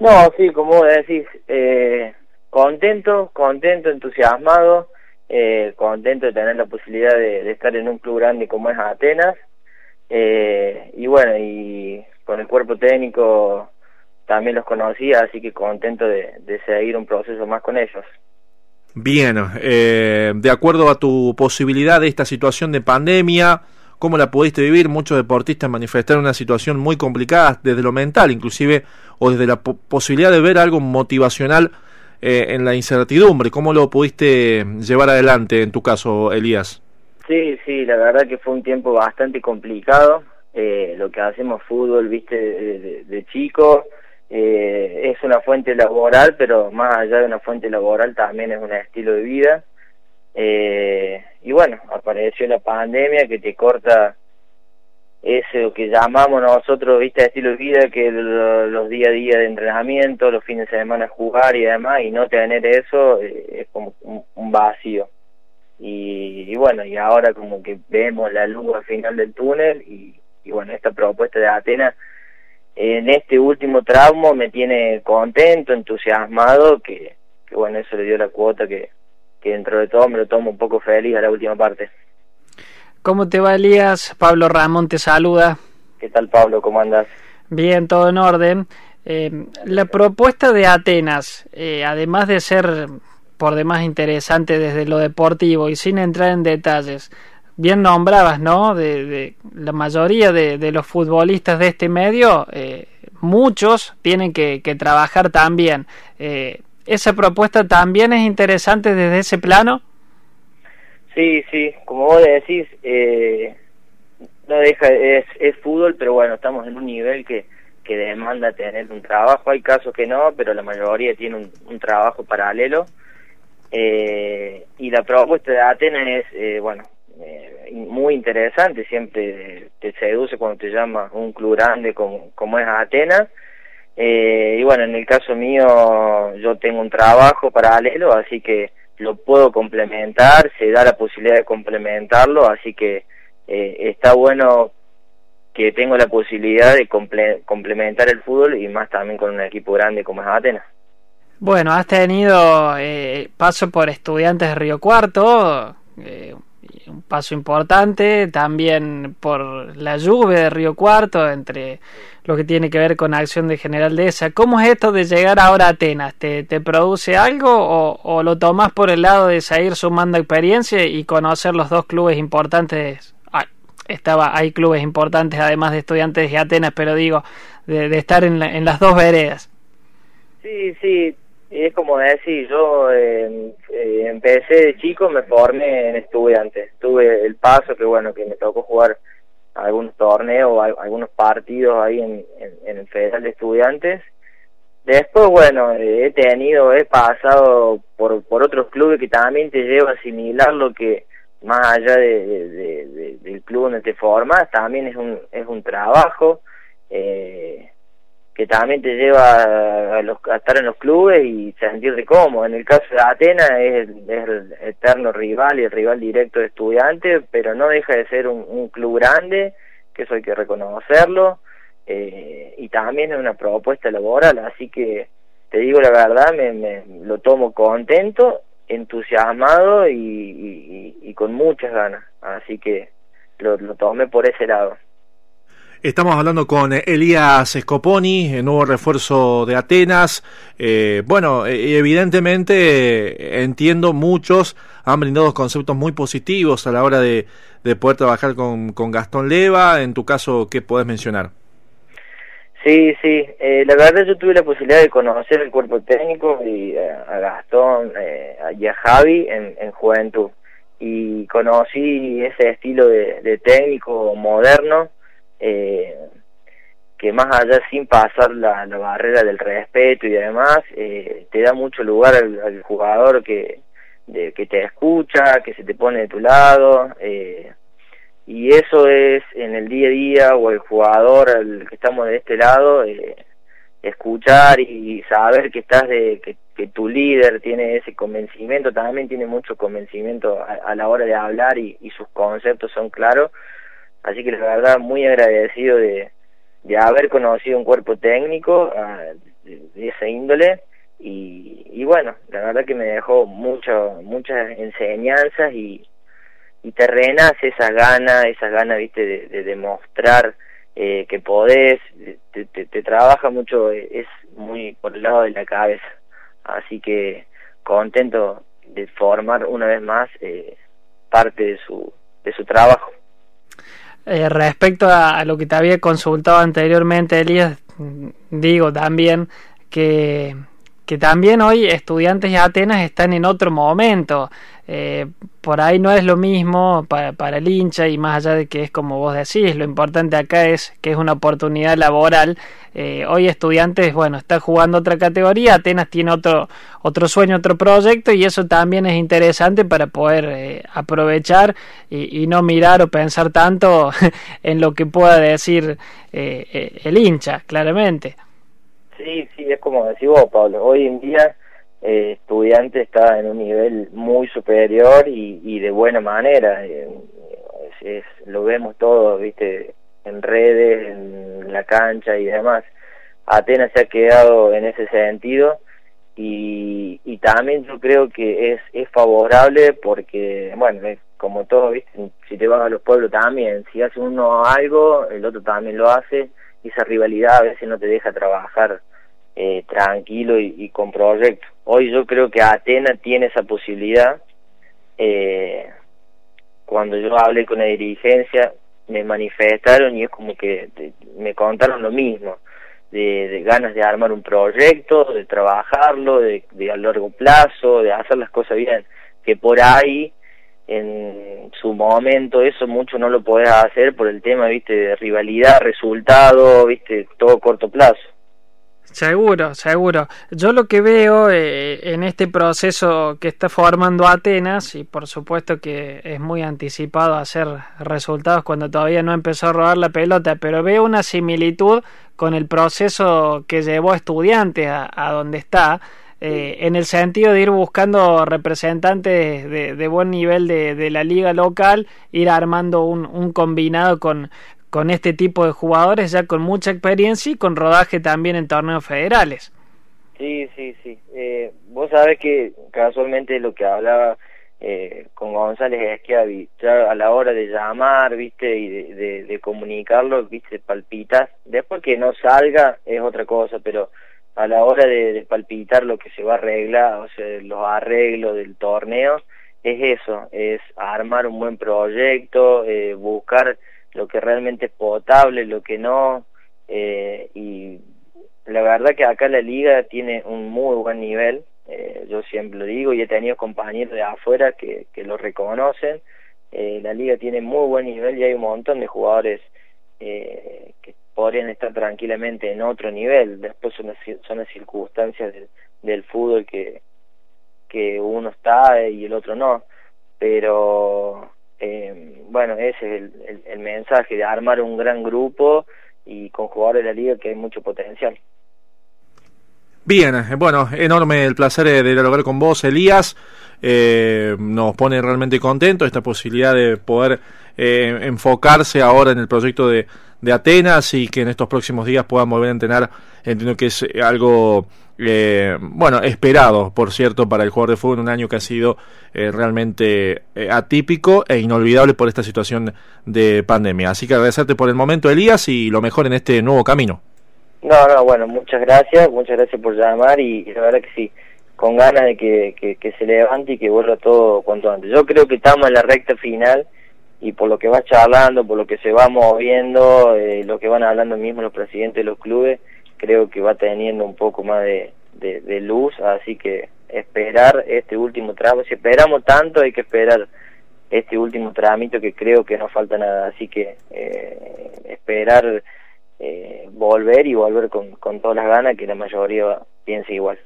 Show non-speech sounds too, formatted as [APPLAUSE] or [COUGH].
No, sí, como vos decís, eh, contento, contento, entusiasmado, eh, contento de tener la posibilidad de, estar en un club grande como es Atenas, eh, y bueno, y con el cuerpo técnico también los conocía, así que contento de, seguir un proceso más con ellos. Bien, eh, de acuerdo a tu posibilidad de esta situación de pandemia, ¿cómo la pudiste vivir? Muchos deportistas manifestaron una situación muy complicada desde lo mental, inclusive, o desde la posibilidad de ver algo motivacional eh, en la incertidumbre. ¿Cómo lo pudiste llevar adelante en tu caso, Elías? Sí, sí, la verdad que fue un tiempo bastante complicado. Eh, lo que hacemos fútbol, viste, de, de chico, eh, es una fuente laboral, pero más allá de una fuente laboral también es un estilo de vida. Eh, y bueno, apareció la pandemia que te corta ese que llamamos nosotros, viste, estilo de vida, que los día a día de entrenamiento, los fines de semana jugar y demás, y no tener eso eh, es como un, vacío. Y, bueno, y ahora como que vemos la luz al final del túnel y, y bueno, esta propuesta de Atenas en este último tramo me tiene contento, entusiasmado, que, bueno, eso le dio la cuota que, que dentro de todo me lo tomo un poco feliz a la última parte. ¿Cómo te va Elías? Pablo Ramón te saluda. ¿Qué tal Pablo? ¿Cómo andas? Bien, todo en orden. Eh, la propuesta de Atenas, eh, además de ser por demás interesante desde lo deportivo y sin entrar en detalles, bien nombrabas, ¿no? De, la mayoría de, los futbolistas de este medio, eh, muchos tienen que, trabajar también. Eh, ¿Esa propuesta también es interesante desde ese plano? Sí, sí, como vos decís, eh, no deja, es, es fútbol, pero bueno, estamos en un nivel que, que demanda tener un trabajo. Hay casos que no, pero la mayoría tiene un, trabajo paralelo. y la propuesta de Atenas es, bueno, eh, muy interesante, siempre te seduce cuando te llama un club grande como, como es Atenas. Eh, y bueno, en el caso mío yo tengo un trabajo paralelo, así que lo puedo complementar, se da la posibilidad de complementarlo, así que eh, está bueno que tengo la posibilidad de complementar el fútbol y más también con un equipo grande como es Atenas. Bueno, has tenido paso por estudiantes de Río Cuarto, eh, un paso importante, también por la lluvia de Río Cuarto, entre lo que tiene que ver con acción de General de esa. ¿Cómo es esto de llegar ahora a Atenas? ¿Te, te produce algo o, o, lo tomas por el lado de seguir sumando experiencia y conocer los dos clubes importantes? estaba, hay clubes importantes además de estudiantes de Atenas, pero digo, de, de estar en, en las dos veredas. Sí, sí, es como decir, yo eh, eh, empecé de chico, me formé en estudiantes. Tuve el paso que, bueno, que me tocó jugar algunos torneos, algunos partidos ahí en, en, el Federal de Estudiantes. Después, bueno, he tenido, he pasado por, por otros clubes que también te lleva a asimilar lo que, más allá de, del club donde te formas, también es un, es un trabajo. Eh, que también te lleva a, los, a, estar en los clubes y sentirte cómodo. En el caso de Atenas es, el eterno rival y el rival directo de estudiantes, pero no deja de ser un, club grande, que eso hay que reconocerlo, eh, y también es una propuesta laboral, así que te digo la verdad, me, me lo tomo contento, entusiasmado y, con muchas ganas, así que lo tomé por ese lado. Estamos hablando con Elías Scoponi, el nuevo refuerzo de Atenas. Eh, bueno, eh, evidentemente entiendo muchos han brindado conceptos muy positivos a la hora de, poder trabajar con, Gastón Leva. En tu caso, ¿qué puedes mencionar? Sí, sí. Eh, la verdad yo tuve la posibilidad de conocer el cuerpo técnico y a Gastón y a Javi en, juventud. Y conocí ese estilo de técnico moderno eh, que más allá sin pasar la, barrera del respeto y demás, eh, te da mucho lugar al, jugador que, de, que te escucha, que se te pone de tu lado, eh, y eso es en el día a día o el jugador al que estamos de este lado, eh, escuchar y saber que estás de que, tu líder tiene ese convencimiento, también tiene mucho convencimiento a, la hora de hablar y sus conceptos son claros Así que la verdad muy agradecido de, de haber conocido un cuerpo técnico, ah, de, esa índole. Y, y, bueno, la verdad que me dejó mucho, muchas enseñanzas y, y terrenas esa gana, esa gana, viste, de, demostrar eh, que podés, te, te, trabaja mucho, es muy por el lado de la cabeza, así que contento de formar una vez más eh, parte de su, de su trabajo. Eh, respecto a, lo que te había consultado anteriormente, Elías, digo también que, que también hoy estudiantes de Atenas están en otro momento. Eh, por ahí no es lo mismo para, el hincha y más allá de que es como vos decís, lo importante acá es que es una oportunidad laboral. Eh, hoy estudiantes, bueno, está jugando otra categoría, Atenas tiene otro, otro sueño, otro proyecto y eso también es interesante para poder eh, aprovechar y, y, no mirar o pensar tanto [LAUGHS] en lo que pueda decir el hincha, claramente. Sí, sí, es como decís vos, Pablo, hoy en día eh, estudiante está en un nivel muy superior y, y de buena manera. Es, lo vemos todo, viste, en redes, en la cancha y demás. Atenas se ha quedado en ese sentido y, y también yo creo que es, es favorable porque, bueno, como todo, viste, si te vas a los pueblos también, si hace uno algo, el otro también lo hace esa rivalidad a veces no te deja trabajar eh, tranquilo y, con proyecto. Hoy yo creo que Atena tiene esa posibilidad. Eh, cuando yo hablé con la dirigencia, me manifestaron y es como que me contaron lo mismo, de, ganas de armar un proyecto, de trabajarlo, de, de a largo plazo, de hacer las cosas bien, que por ahí en su momento eso mucho no lo podés hacer por el tema, viste, de rivalidad, resultado, viste, todo corto plazo. Seguro, seguro. Yo lo que veo eh, en este proceso que está formando Atenas, y por supuesto que es muy anticipado hacer resultados cuando todavía no empezó a robar la pelota, pero veo una similitud con el proceso que llevó a estudiantes a, donde está, eh, en el sentido de ir buscando representantes de, buen nivel de, de, la liga local, ir armando un, combinado con, con este tipo de jugadores ya con mucha experiencia y con rodaje también en torneos federales. Sí, sí, sí. Eh, vos sabés que casualmente lo que hablaba eh, con González Esquiavi, ya a la hora de llamar, viste, y de, de, comunicarlo, viste, palpitas. Después que no salga es otra cosa, pero a la hora de, palpitar lo que se va a arreglar, o sea, los arreglos del torneo, es eso, es armar un buen proyecto, eh, buscar lo que realmente es potable, lo que no, eh, y la verdad que acá la liga tiene un muy buen nivel, eh, yo siempre lo digo, y he tenido compañeros de afuera que, que lo reconocen, eh, la liga tiene muy buen nivel y hay un montón de jugadores que podrían estar tranquilamente en otro nivel, después son las, circunstancias del, fútbol que, que uno está y el otro no, pero eh, bueno, ese es el, mensaje de armar un gran grupo y con jugadores de la liga que hay mucho potencial. Bien, eh, bueno, enorme el placer de dialogar con vos, Elías. Eh, nos pone realmente contento esta posibilidad de poder eh, enfocarse ahora en el proyecto de, de Atenas y que en estos próximos días puedan volver a entrenar. Entiendo que es algo eh, bueno, esperado, por cierto, para el jugador de fútbol, un año que ha sido eh, realmente eh, atípico e inolvidable por esta situación de pandemia. Así que agradecerte por el momento, Elías, y lo mejor en este nuevo camino. No, no, bueno, muchas gracias, muchas gracias por llamar y, la verdad que sí, con ganas de que, que, se levante y que vuelva todo cuanto antes. Yo creo que estamos en la recta final y por lo que va charlando, por lo que se va moviendo, lo que van hablando mismo los presidentes de los clubes, creo que va teniendo un poco más de, de, luz, así que esperar este último tramo, si esperamos tanto hay que esperar este último trámite que creo que no falta nada, así que eh, esperar eh, volver y volver con, con todas las ganas que la mayoría piense igual.